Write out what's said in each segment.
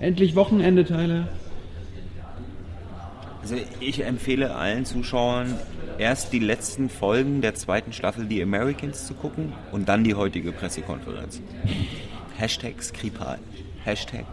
Endlich Wochenende, Tyler. Also ich empfehle allen Zuschauern, erst die letzten Folgen der zweiten Staffel The Americans zu gucken und dann die heutige Pressekonferenz. Hashtag Skripal. Hashtag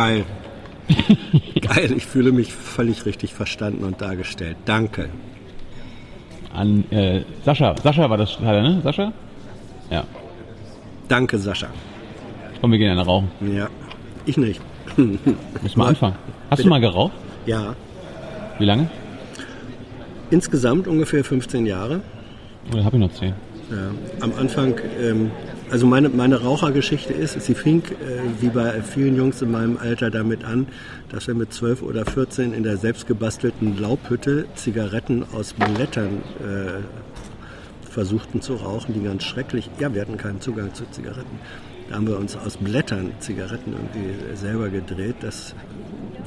Geil. Geil, ich fühle mich völlig richtig verstanden und dargestellt. Danke. An äh, Sascha. Sascha war das, ne? Sascha? Ja. Danke, Sascha. Komm, wir gehen eine rauchen. Ja, ich nicht. Müssen wir anfangen. Hast du mal geraucht? Ja, Wie lange? insgesamt ungefähr 15 Jahre. Oder habe ich noch zehn? Ja, am Anfang, ähm, also meine, meine Rauchergeschichte ist, sie fing äh, wie bei vielen Jungs in meinem Alter damit an, dass wir mit 12 oder 14 in der selbstgebastelten Laubhütte Zigaretten aus Blättern äh, versuchten zu rauchen, die ganz schrecklich, ja, wir hatten keinen Zugang zu Zigaretten. Da haben wir uns aus Blättern Zigaretten irgendwie selber gedreht. Das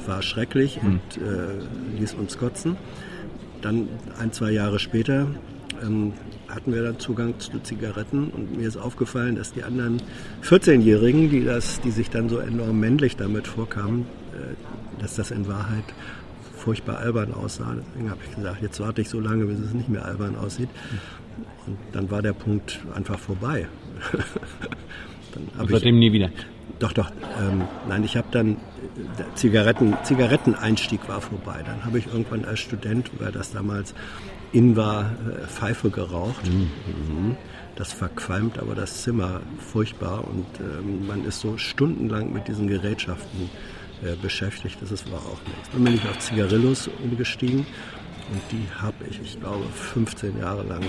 war schrecklich und äh, ließ uns kotzen. Dann ein, zwei Jahre später ähm, hatten wir dann Zugang zu Zigaretten und mir ist aufgefallen, dass die anderen 14-Jährigen, die, das, die sich dann so enorm männlich damit vorkamen, äh, dass das in Wahrheit furchtbar albern aussah. Deswegen habe ich gesagt, jetzt warte ich so lange, bis es nicht mehr albern aussieht. Und dann war der Punkt einfach vorbei. dann Und seitdem nie wieder. doch, doch. Ähm, nein, ich habe dann Zigaretten, Zigaretteneinstieg war vorbei. Dann habe ich irgendwann als Student, weil das damals in war, äh, Pfeife geraucht. Mhm. Das verqualmt aber das Zimmer furchtbar und ähm, man ist so stundenlang mit diesen Gerätschaften äh, beschäftigt. Das ist, war auch nichts. Dann bin ich auf Zigarillos umgestiegen und die habe ich, ich glaube, 15 Jahre lang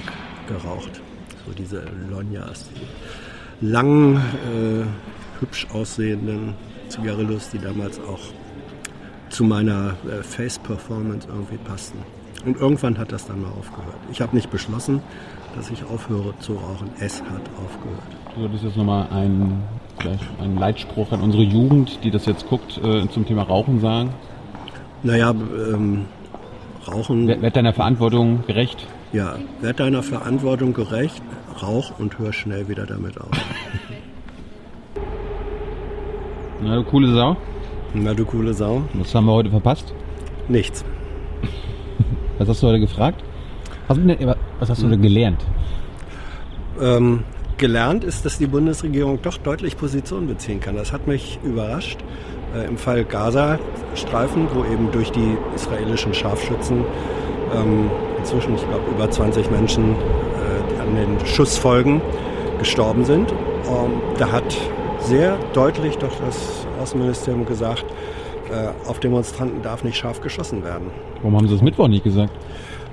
geraucht. So diese Lonjas, die langen, äh, hübsch aussehenden Zigarillos, die damals auch zu meiner äh, Face-Performance irgendwie passten. Und irgendwann hat das dann mal aufgehört. Ich habe nicht beschlossen, dass ich aufhöre zu rauchen. Es hat aufgehört. Du solltest jetzt nochmal einen, einen Leitspruch an unsere Jugend, die das jetzt guckt, äh, zum Thema Rauchen sagen. Naja, ähm, Rauchen, Wer- Werd deiner Verantwortung gerecht. ja, werd deiner Verantwortung gerecht, rauch und hör schnell wieder damit auf. Na, du coole Sau. Na du coole Sau. Was haben wir heute verpasst? Nichts. Was hast du heute gefragt? Was, was hast du heute gelernt? Ähm, gelernt ist, dass die Bundesregierung doch deutlich Position beziehen kann. Das hat mich überrascht. Äh, Im Fall Gaza-Streifen, wo eben durch die israelischen Scharfschützen ähm, inzwischen, ich glaube, über 20 Menschen äh, an den Schussfolgen gestorben sind. Ähm, da hat sehr deutlich doch das Außenministerium gesagt, äh, auf Demonstranten darf nicht scharf geschossen werden. Warum haben sie das Mittwoch nicht gesagt?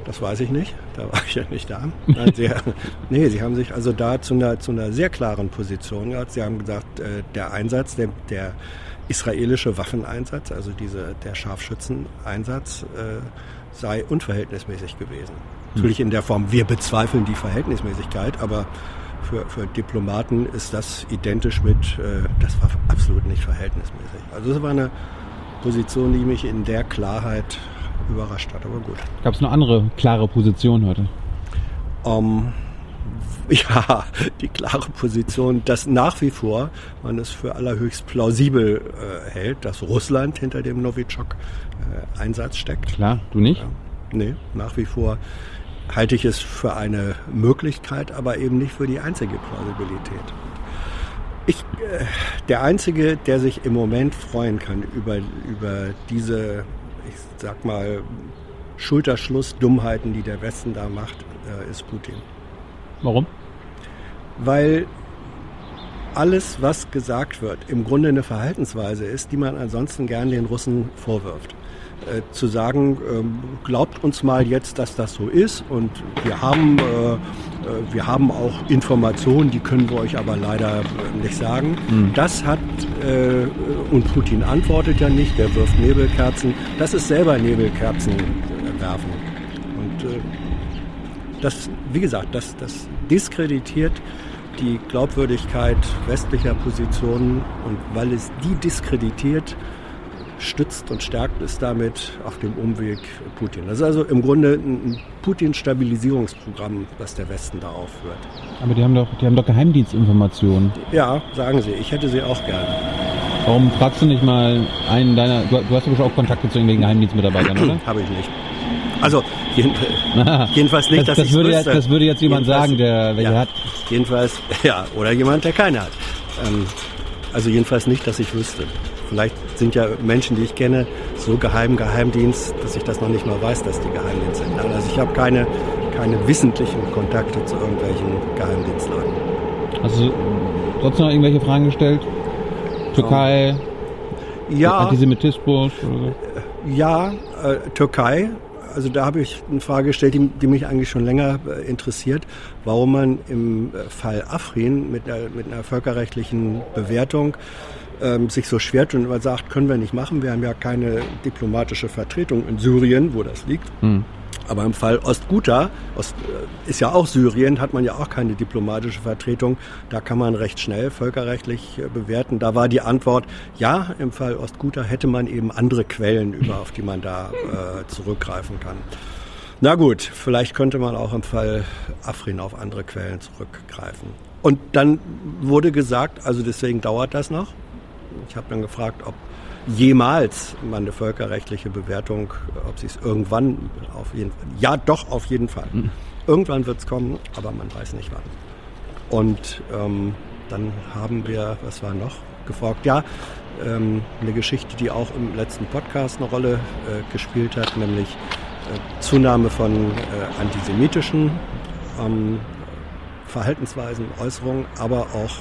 Das weiß ich nicht, da war ich ja nicht da. Nein, sie, nee, sie haben sich also da zu einer, zu einer sehr klaren Position gehabt. Sie haben gesagt, äh, der Einsatz, der, der israelische Waffeneinsatz, also diese, der Scharfschützeneinsatz, äh, sei unverhältnismäßig gewesen. Natürlich in der Form, wir bezweifeln die Verhältnismäßigkeit, aber für, für Diplomaten ist das identisch mit, äh, das war absolut nicht verhältnismäßig. Also es war eine Position, die mich in der Klarheit überrascht hat, aber gut. Gab es eine andere klare Position heute? Ähm, ja, die klare Position, dass nach wie vor man es für allerhöchst plausibel äh, hält, dass Russland hinter dem Novichok-Einsatz steckt. Klar, du nicht? Nee, nach wie vor halte ich es für eine Möglichkeit, aber eben nicht für die einzige Plausibilität. Ich, äh, der Einzige, der sich im Moment freuen kann über, über diese, ich sag mal, Schulterschluss-Dummheiten, die der Westen da macht, äh, ist Putin. Warum? Weil alles, was gesagt wird, im Grunde eine Verhaltensweise ist, die man ansonsten gern den Russen vorwirft. Äh, zu sagen, ähm, glaubt uns mal jetzt, dass das so ist und wir haben, äh, äh, wir haben auch Informationen, die können wir euch aber leider äh, nicht sagen. Das hat, äh, und Putin antwortet ja nicht, der wirft Nebelkerzen, das ist selber Nebelkerzen äh, werfen. Und äh, das, wie gesagt, das, das diskreditiert die Glaubwürdigkeit westlicher Positionen und weil es die diskreditiert, stützt und stärkt es damit auf dem Umweg Putin. Das ist also im Grunde ein Putin-Stabilisierungsprogramm, das der Westen da aufführt. Aber die haben doch, die haben doch Geheimdienstinformationen. Ja, sagen Sie, ich hätte sie auch gern. Warum fragst du nicht mal einen deiner, du, hast ja auch Kontakte zu irgendwelchen Geheimdienstmitarbeitern, oder? Habe ich nicht. Also jeden, jedenfalls nicht, das, dass das, würde wüsste. das würde jetzt jemand Jedenfalls- sagen, der welche ja, hat. Jedenfalls, ja, oder jemand, der keine hat. Ähm, also jedenfalls nicht, dass ich wüsste. Vielleicht sind ja Menschen, die ich kenne, so geheim Geheimdienst, dass ich das noch nicht mal weiß, dass die Geheimdienst sind. Also ich habe keine, keine wissentlichen Kontakte zu irgendwelchen Geheimdienstleuten. Hast du sonst noch irgendwelche Fragen gestellt? Türkei, Ja, Antisemitismus oder so? Ja, äh, Türkei. Also da habe ich eine Frage gestellt, die, die mich eigentlich schon länger äh, interessiert, warum man im äh, Fall Afrin mit einer, mit einer völkerrechtlichen Bewertung ähm, sich so schwer tut und sagt, können wir nicht machen, wir haben ja keine diplomatische Vertretung in Syrien, wo das liegt. Aber im Fall Ostguta, Ost, äh, ist ja auch Syrien, hat man ja auch keine diplomatische Vertretung. Da kann man recht schnell völkerrechtlich äh, bewerten. Da war die Antwort, ja, im Fall Ostguta hätte man eben andere Quellen, über auf die man da äh, zurückgreifen kann. Na gut, vielleicht könnte man auch im Fall Afrin auf andere Quellen zurückgreifen. Und dann wurde gesagt, also deswegen dauert das noch. Ich habe dann gefragt, ob jemals man eine völkerrechtliche Bewertung, ob sie es irgendwann auf jeden Fall, ja doch auf jeden Fall. Irgendwann wird es kommen, aber man weiß nicht wann. Und ähm, dann haben wir, was war noch, gefragt, ja, ähm, eine Geschichte, die auch im letzten Podcast eine Rolle äh, gespielt hat, nämlich äh, Zunahme von äh, antisemitischen ähm, Verhaltensweisen, Äußerungen, aber auch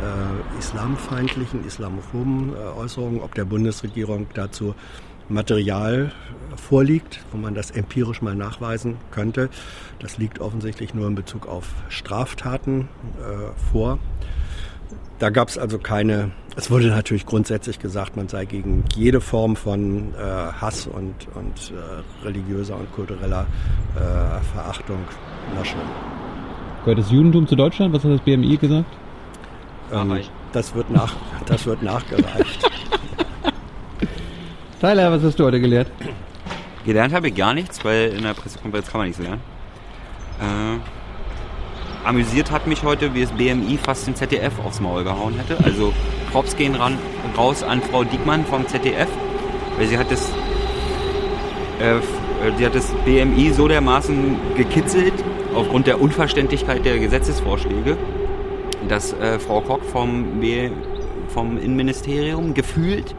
äh, islamfeindlichen, islamophoben äh, Äußerungen, ob der Bundesregierung dazu Material vorliegt, wo man das empirisch mal nachweisen könnte. Das liegt offensichtlich nur in Bezug auf Straftaten äh, vor. Da gab es also keine, es wurde natürlich grundsätzlich gesagt, man sei gegen jede Form von äh, Hass und, und äh, religiöser und kultureller äh, Verachtung. Na schön. Gehört das Judentum zu Deutschland? Was hat das BMI gesagt? Ähm, das, wird nach, das wird nachgereicht. Tyler, was hast du heute gelehrt? Gelernt habe ich gar nichts, weil in der Pressekonferenz kann man nichts lernen. Äh, amüsiert hat mich heute, wie das BMI fast den ZDF aufs Maul gehauen hätte. Also Props gehen ran, raus an Frau Diekmann vom ZDF, weil sie hat das, äh, äh, sie hat das BMI so dermaßen gekitzelt, aufgrund der Unverständlichkeit der Gesetzesvorschläge, dass äh, Frau Koch vom, vom Innenministerium gefühlt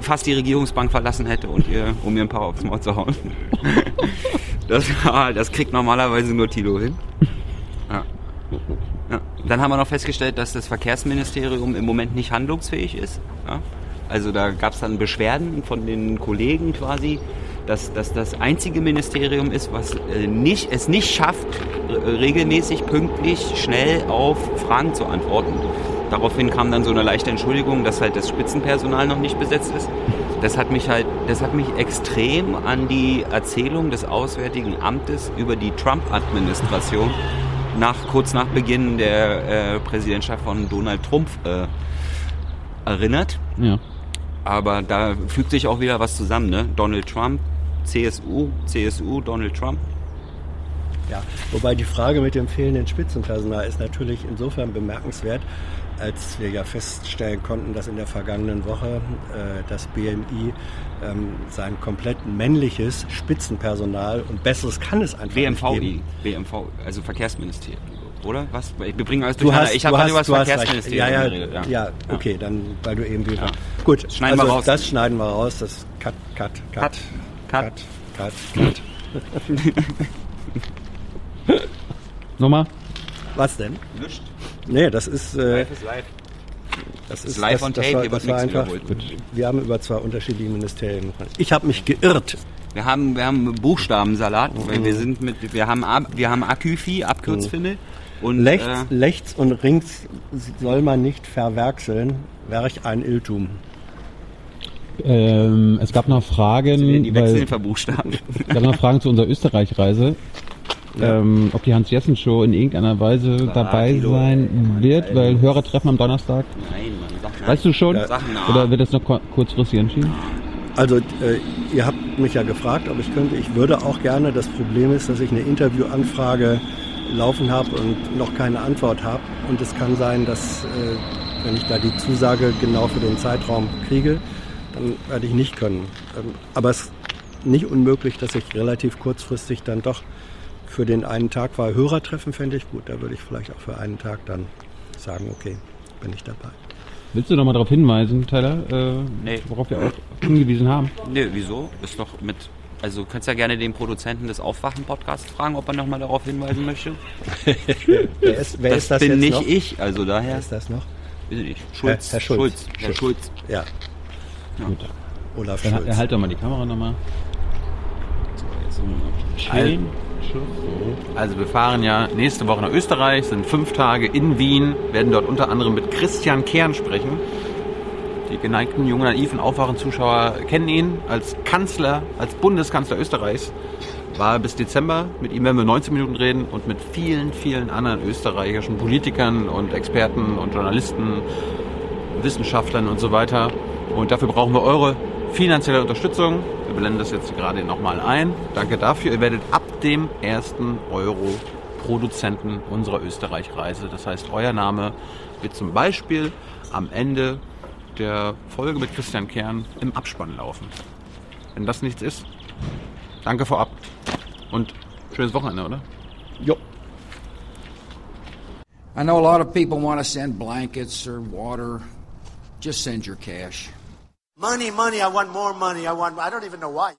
fast die Regierungsbank verlassen hätte und ihr, um ihr ein paar aufs Maul zu hauen. Das, das kriegt normalerweise nur Tilo hin. Ja. Ja. Dann haben wir noch festgestellt, dass das Verkehrsministerium im Moment nicht handlungsfähig ist. Ja. Also da gab es dann Beschwerden von den Kollegen quasi, dass, dass das einzige Ministerium ist, was äh, nicht, es nicht schafft, äh, regelmäßig, pünktlich, schnell auf Fragen zu antworten. Daraufhin kam dann so eine leichte Entschuldigung, dass halt das Spitzenpersonal noch nicht besetzt ist. Das hat mich halt, das hat mich extrem an die Erzählung des Auswärtigen Amtes über die Trump-Administration nach, kurz nach Beginn der äh, Präsidentschaft von Donald Trump äh, erinnert. Ja. Aber da fügt sich auch wieder was zusammen, ne? Donald Trump, CSU, CSU, Donald Trump. Ja, wobei die Frage mit dem fehlenden Spitzenpersonal ist natürlich insofern bemerkenswert, als wir ja feststellen konnten, dass in der vergangenen Woche äh, das BMI ähm, sein komplett männliches Spitzenpersonal und besseres kann es einfach nicht geben. BMVI, BMV, also Verkehrsministerium, oder? Was? Wir bringen alles Du durcheinander. hast, ich habe gerade über das. Verkehrsministerium ja, ja, geredet. ja, okay, dann, weil du eben wieder. Ja. Gut, Schneiden wir also raus. das schneiden wir raus. Das Cut, Cut, Cut, Cut. Cut, Cut, Cut. Nochmal? Was denn? Nischt. Nee, das ist, äh, Live ist live. Das ist live on tape, war- hier wird das war nichts einfach, wiederholt. Wir haben über zwei unterschiedliche Ministerien. Ich habe mich geirrt. Wir haben, wir haben Buchstabensalat, Mhm. wir sind mit, wir haben, Ab- wir haben Aküfi, Abkürzfinne. Und, Lechts, äh, lechts und links soll man nicht verwerkseln. Wäre ich ein Irrtum. Ähm, es gab noch Fragen, die weil, wechseln verbuchstaben. es gab noch Fragen zu unserer Österreich-Reise. Ähm, ob die Hans-Jessen-Show in irgendeiner Weise dabei Guido, sein wird, weil Hörertreffen am Donnerstag. Nein, Mann, sag nein. Weißt du schon? Na. Oder wird das noch kurzfristig entschieden? Also äh, ihr habt mich ja gefragt, ob ich könnte. Ich würde auch gerne. Das Problem ist, dass ich eine Interviewanfrage laufen habe und noch keine Antwort habe. Und es kann sein, dass äh, wenn ich da die Zusage genau für den Zeitraum kriege, dann werde ich nicht können. Ähm, aber es ist nicht unmöglich, dass ich relativ kurzfristig dann doch für den einen Tag war. Hörertreffen fände ich gut. Da würde ich vielleicht auch für einen Tag dann sagen, okay, bin ich dabei. Willst du noch mal darauf hinweisen, Tyler, äh, Nee. worauf wir auch hingewiesen haben? Nee, wieso? Ist doch mit. Also, du kannst ja gerne den Produzenten des Aufwachen-Podcasts fragen, ob er nochmal darauf hinweisen möchte. Wer ist, wer das, ist das bin jetzt nicht noch? ich, also daher. Wer ist das noch? Weiß ich nicht. Schulz. Herr Schulz. Herr Schulz. Ja, Gut. Olaf Dann Schulz. erhalt doch mal die Kamera nochmal. Schön. Also wir fahren ja nächste Woche nach Österreich, sind fünf Tage in Wien, werden dort unter anderem mit Christian Kern sprechen. Die geneigten jungen naiven Aufwachen-Zuschauer kennen ihn als Kanzler, als Bundeskanzler Österreichs. War bis Dezember. Mit ihm werden wir 19 Minuten reden und mit vielen, vielen anderen österreichischen Politikern und Experten und Journalisten, Wissenschaftlern und so weiter. Und dafür brauchen wir eure finanzielle Unterstützung. Wir blenden das jetzt gerade nochmal ein. Danke dafür. Ihr werdet ab dem ersten Euro Produzenten unserer Österreich-Reise. Das heißt, euer Name wird zum Beispiel am Ende der Folge mit Christian Kern im Abspann laufen. Wenn das nichts ist, danke vorab und schönes Wochenende, oder? Jo. I know a lot of people want to send blankets or water. Just send your cash. Money, money, I want more money. I want, I don't even know why.